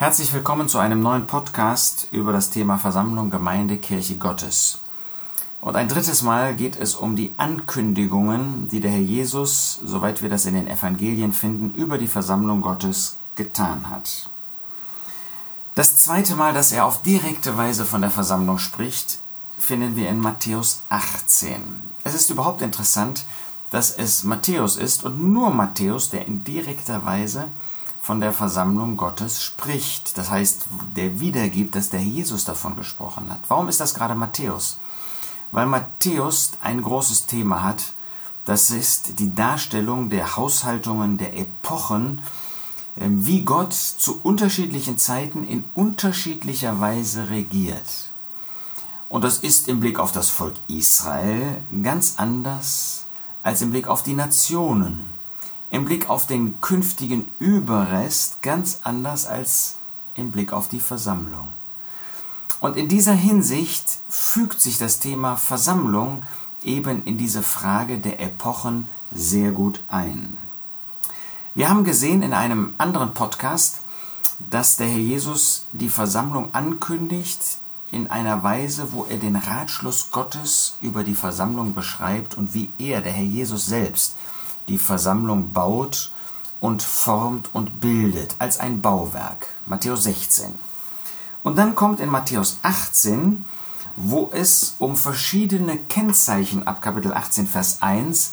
Herzlich willkommen zu einem neuen Podcast über das Thema Versammlung, Gemeinde, Kirche Gottes. Und ein drittes Mal geht es um die Ankündigungen, die der Herr Jesus, soweit wir das in den Evangelien finden, über die Versammlung Gottes getan hat. Das zweite Mal, dass er auf direkte Weise von der Versammlung spricht, finden wir in Matthäus 18. Es ist überhaupt interessant, dass es Matthäus ist und nur Matthäus, der in direkter Weise von der Versammlung Gottes spricht. Das heißt, der wiedergibt, dass der Jesus davon gesprochen hat. Warum ist das gerade Matthäus? Weil Matthäus ein großes Thema hat. Das ist die Darstellung der Haushaltungen, der Epochen, ähm, wie Gott zu unterschiedlichen Zeiten in unterschiedlicher Weise regiert. Und das ist im Blick auf das Volk Israel ganz anders als im Blick auf die Nationen im Blick auf den künftigen Überrest ganz anders als im Blick auf die Versammlung. Und in dieser Hinsicht fügt sich das Thema Versammlung eben in diese Frage der Epochen sehr gut ein. Wir haben gesehen in einem anderen Podcast, dass der Herr Jesus die Versammlung ankündigt in einer Weise, wo er den Ratschluss Gottes über die Versammlung beschreibt und wie er, der Herr Jesus selbst, die Versammlung baut und formt und bildet als ein Bauwerk. Matthäus 16. Und dann kommt in Matthäus 18, wo es um verschiedene Kennzeichen ab Kapitel 18, Vers 1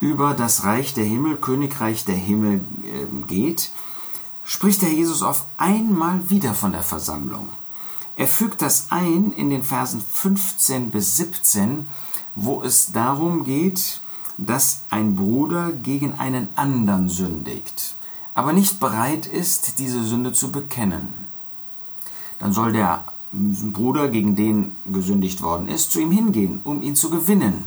über das Reich der Himmel, Königreich der Himmel äh, geht, spricht der Jesus auf einmal wieder von der Versammlung. Er fügt das ein in den Versen 15 bis 17, wo es darum geht, dass ein Bruder gegen einen anderen sündigt, aber nicht bereit ist, diese Sünde zu bekennen. Dann soll der Bruder, gegen den gesündigt worden ist, zu ihm hingehen, um ihn zu gewinnen.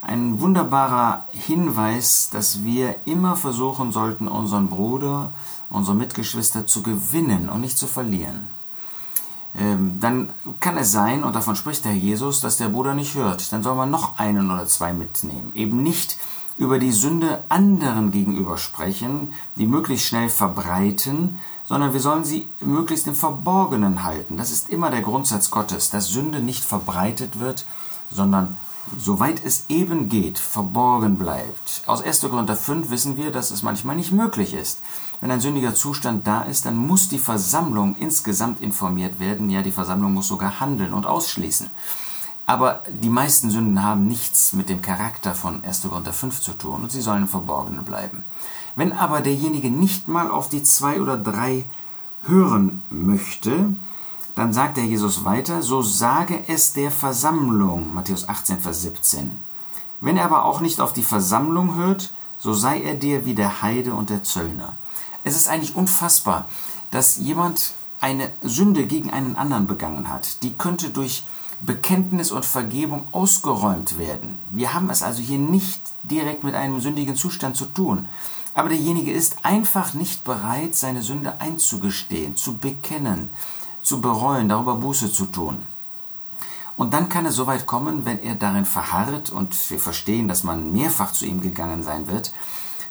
Ein wunderbarer Hinweis, dass wir immer versuchen sollten, unseren Bruder, unsere Mitgeschwister zu gewinnen und nicht zu verlieren. Ähm, dann kann es sein, und davon spricht der Jesus, dass der Bruder nicht hört. Dann soll man noch einen oder zwei mitnehmen. Eben nicht über die Sünde anderen gegenüber sprechen, die möglichst schnell verbreiten, sondern wir sollen sie möglichst im Verborgenen halten. Das ist immer der Grundsatz Gottes, dass Sünde nicht verbreitet wird, sondern soweit es eben geht, verborgen bleibt. Aus 1. Korinther 5 wissen wir, dass es manchmal nicht möglich ist. Wenn ein sündiger Zustand da ist, dann muss die Versammlung insgesamt informiert werden. Ja, die Versammlung muss sogar handeln und ausschließen. Aber die meisten Sünden haben nichts mit dem Charakter von 1. Korinther 5 zu tun und sie sollen im Verborgenen bleiben. Wenn aber derjenige nicht mal auf die zwei oder drei hören möchte, dann sagt der Jesus weiter, so sage es der Versammlung, Matthäus 18, Vers 17. Wenn er aber auch nicht auf die Versammlung hört, so sei er dir wie der Heide und der Zöllner. Es ist eigentlich unfassbar, dass jemand eine Sünde gegen einen anderen begangen hat. Die könnte durch Bekenntnis und Vergebung ausgeräumt werden. Wir haben es also hier nicht direkt mit einem sündigen Zustand zu tun. Aber derjenige ist einfach nicht bereit, seine Sünde einzugestehen, zu bekennen, zu bereuen, darüber Buße zu tun. Und dann kann es so weit kommen, wenn er darin verharrt, und wir verstehen, dass man mehrfach zu ihm gegangen sein wird,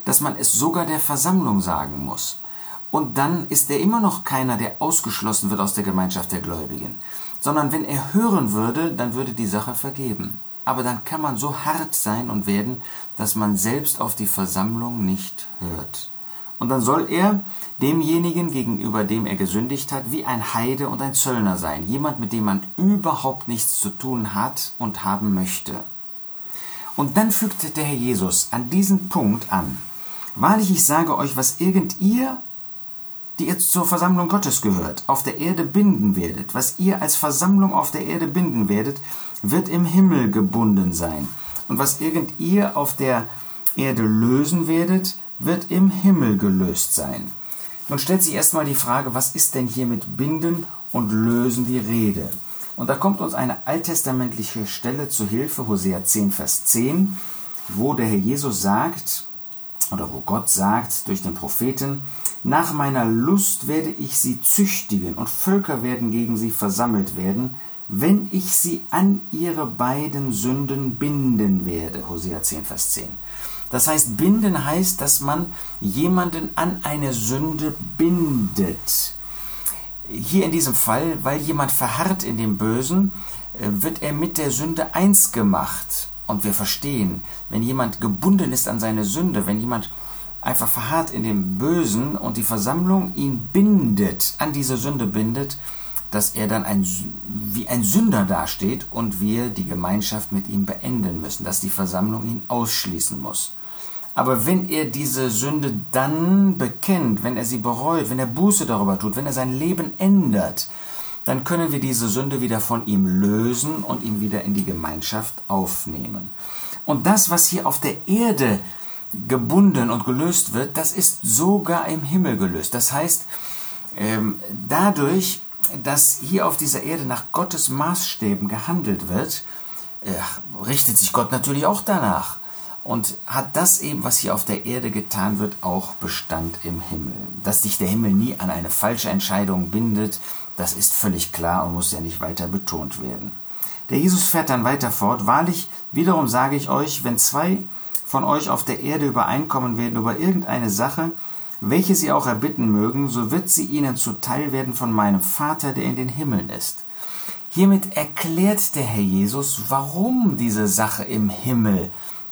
dass man es sogar der Versammlung sagen muss. Und dann ist er immer noch keiner, der ausgeschlossen wird aus der Gemeinschaft der Gläubigen, sondern wenn er hören würde, dann würde die Sache vergeben. Aber dann kann man so hart sein und werden, dass man selbst auf die Versammlung nicht hört. Und dann soll er demjenigen, gegenüber dem er gesündigt hat, wie ein Heide und ein Zöllner sein, jemand, mit dem man überhaupt nichts zu tun hat und haben möchte. Und dann fügte der Herr Jesus an diesen Punkt an, Wahrlich, ich sage euch, was irgend ihr, die ihr zur Versammlung Gottes gehört, auf der Erde binden werdet, was ihr als Versammlung auf der Erde binden werdet, wird im Himmel gebunden sein. Und was irgend ihr auf der Erde lösen werdet, wird im Himmel gelöst sein. Nun stellt sich erstmal die Frage, was ist denn hier mit Binden und Lösen die Rede? Und da kommt uns eine alttestamentliche Stelle zu Hilfe, Hosea 10, Vers 10, wo der Herr Jesus sagt, oder wo Gott sagt durch den Propheten, nach meiner Lust werde ich sie züchtigen und Völker werden gegen sie versammelt werden, wenn ich sie an ihre beiden Sünden binden werde. Hosea 10, Vers 10. Das heißt, binden heißt, dass man jemanden an eine Sünde bindet. hier in diesem Fall, weil jemand verharrt in dem Bösen, äh, wird er mit der Sünde eins gemacht. Und wir verstehen, wenn jemand gebunden ist an seine Sünde, wenn jemand einfach verharrt in dem Bösen und die Versammlung ihn bindet, an diese Sünde bindet, dass er dann ein, wie ein Sünder dasteht und wir die Gemeinschaft mit ihm beenden müssen, dass die Versammlung ihn ausschließen muss. Aber wenn er diese Sünde dann bekennt, wenn er sie bereut, wenn er Buße darüber tut, wenn er sein Leben ändert, dann können wir diese Sünde wieder von ihm lösen und ihn wieder in die Gemeinschaft aufnehmen. Und das, was hier auf der Erde gebunden und gelöst wird, das ist sogar im Himmel gelöst. Das heißt, ähm, dadurch, dass hier auf dieser Erde nach Gottes Maßstäben gehandelt wird, äh, richtet sich Gott natürlich auch danach und hat das eben, was hier auf der Erde getan wird, auch Bestand im Himmel. Dass sich der Himmel nie an eine falsche Entscheidung bindet, das ist völlig klar und muss ja nicht weiter betont werden. Der Jesus fährt dann weiter fort. Wahrlich, wiederum sage ich euch, wenn zwei von euch auf der Erde übereinkommen werden über irgendeine Sache, welche sie auch erbitten mögen, so wird sie ihnen zuteil werden von meinem Vater, der in den Himmeln ist. Hiermit erklärt der Herr Jesus, warum diese Sache im Himmel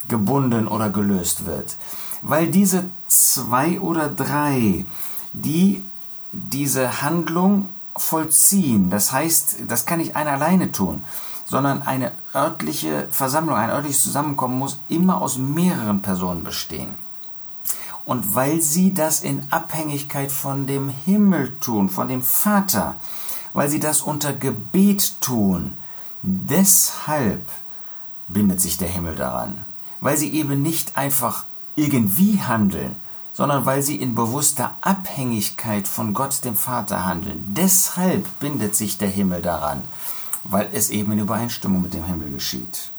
gebunden oder gelöst wird. Weil diese zwei oder drei, die diese Handlung vollziehen, das heißt, das kann nicht einer alleine tun, sondern eine örtliche Versammlung, ein örtliches Zusammenkommen muss immer aus mehreren Personen bestehen. Und weil sie das in Abhängigkeit von dem Himmel tun, von dem Vater, weil sie das unter Gebet tun, deshalb bindet sich der Himmel daran. Weil sie eben nicht einfach irgendwie handeln, sondern weil sie in bewusster Abhängigkeit von Gott dem Vater handeln. Deshalb bindet sich der Himmel daran weil es eben in Übereinstimmung mit dem Himmel geschieht.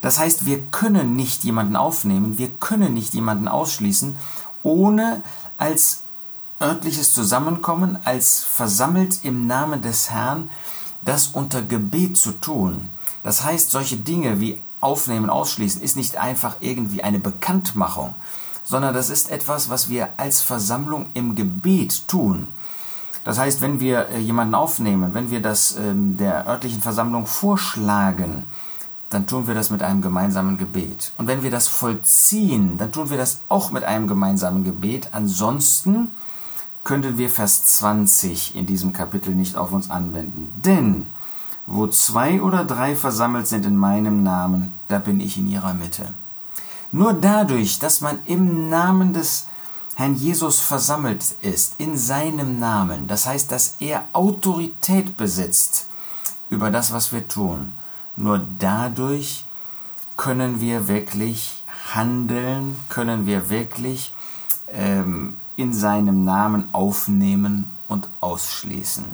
Das heißt, wir können nicht jemanden aufnehmen, wir können nicht jemanden ausschließen, ohne als örtliches Zusammenkommen, als versammelt im Namen des Herrn, das unter Gebet zu tun. Das heißt, solche Dinge wie Aufnehmen, Ausschließen ist nicht einfach irgendwie eine Bekanntmachung, sondern das ist etwas, was wir als Versammlung im Gebet tun. Das heißt, wenn wir äh, jemanden aufnehmen, wenn wir das ähm, der örtlichen Versammlung vorschlagen, dann tun wir das mit einem gemeinsamen Gebet. Und wenn wir das vollziehen, dann tun wir das auch mit einem gemeinsamen Gebet. Ansonsten könnten wir Vers 20 in diesem Kapitel nicht auf uns anwenden. Denn wo zwei oder drei versammelt sind in meinem Namen, da bin ich in ihrer Mitte. Nur dadurch, dass man im Namen des Herrn Jesus versammelt ist in seinem Namen, das heißt, dass er Autorität besitzt über das, was wir tun, nur dadurch können wir wirklich handeln, können wir wirklich ähm, in seinem Namen aufnehmen und ausschließen.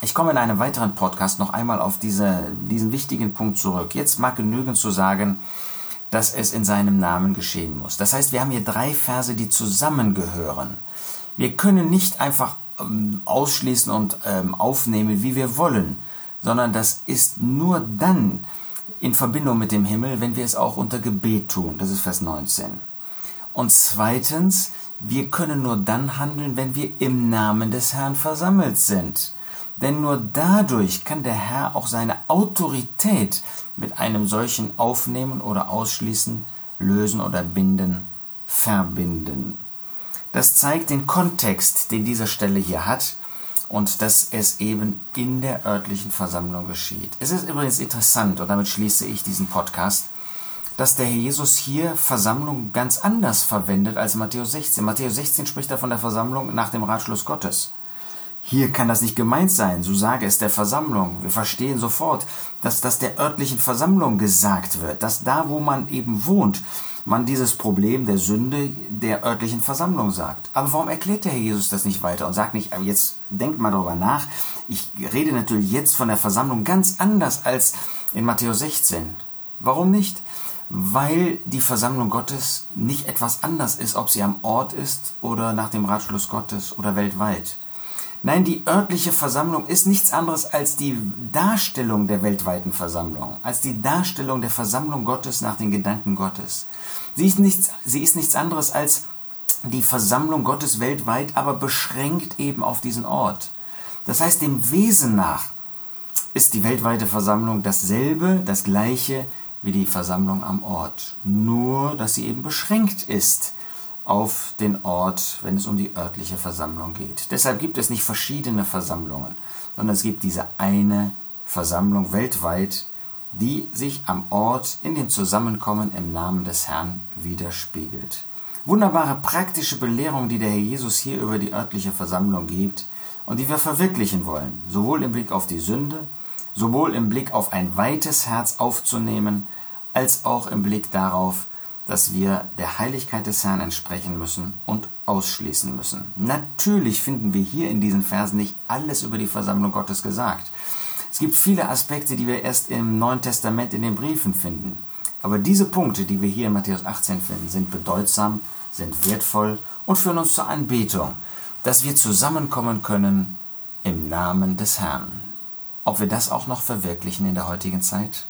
Ich komme in einem weiteren Podcast noch einmal auf diese, diesen wichtigen Punkt zurück. Jetzt mag genügen zu sagen, dass es in seinem Namen geschehen muss. Das heißt, wir haben hier drei Verse, die zusammengehören. Wir können nicht einfach ähm, ausschließen und ähm, aufnehmen, wie wir wollen, sondern das ist nur dann in Verbindung mit dem Himmel, wenn wir es auch unter Gebet tun. Das ist Vers 19. Und zweitens, wir können nur dann handeln, wenn wir im Namen des Herrn versammelt sind. Denn nur dadurch kann der Herr auch seine Autorität mit einem solchen Aufnehmen oder Ausschließen, Lösen oder Binden, verbinden. Das zeigt den Kontext, den diese Stelle hier hat und dass es eben in der örtlichen Versammlung geschieht. Es ist übrigens interessant, und damit schließe ich diesen Podcast, dass der Herr Jesus hier Versammlung ganz anders verwendet als Matthäus 16. Matthäus 16 spricht er von der Versammlung nach dem Ratschluss Gottes. Hier kann das nicht gemeint sein, so sage es der Versammlung. Wir verstehen sofort, dass das der örtlichen Versammlung gesagt wird, dass da, wo man eben wohnt, man dieses Problem der Sünde der örtlichen Versammlung sagt. Aber warum erklärt der Herr Jesus das nicht weiter und sagt nicht, jetzt denkt mal darüber nach, ich rede natürlich jetzt von der Versammlung ganz anders als in Matthäus 16. Warum nicht? Weil die Versammlung Gottes nicht etwas anders ist, ob sie am Ort ist oder nach dem Ratschluss Gottes oder weltweit. Nein, die örtliche Versammlung ist nichts anderes als die Darstellung der weltweiten Versammlung, als die Darstellung der Versammlung Gottes nach den Gedanken Gottes. Sie ist nichts, sie ist nichts anderes als die Versammlung Gottes weltweit, aber beschränkt eben auf diesen Ort. Das heißt, dem Wesen nach ist die weltweite Versammlung dasselbe, das gleiche wie die Versammlung am Ort. Nur, dass sie eben beschränkt ist auf den Ort, wenn es um die örtliche Versammlung geht. Deshalb gibt es nicht verschiedene Versammlungen, sondern es gibt diese eine Versammlung weltweit, die sich am Ort in dem Zusammenkommen im Namen des Herrn widerspiegelt. Wunderbare praktische Belehrung, die der Herr Jesus hier über die örtliche Versammlung gibt und die wir verwirklichen wollen, sowohl im Blick auf die Sünde, sowohl im Blick auf ein weites Herz aufzunehmen, als auch im Blick darauf, dass wir der Heiligkeit des Herrn entsprechen müssen und ausschließen müssen. Natürlich finden wir hier in diesen Versen nicht alles über die Versammlung Gottes gesagt. Es gibt viele Aspekte, die wir erst im Neuen Testament in den Briefen finden. Aber diese Punkte, die wir hier in Matthäus 18 finden, sind bedeutsam, sind wertvoll und führen uns zur Anbetung, dass wir zusammenkommen können im Namen des Herrn. Ob wir das auch noch verwirklichen in der heutigen Zeit?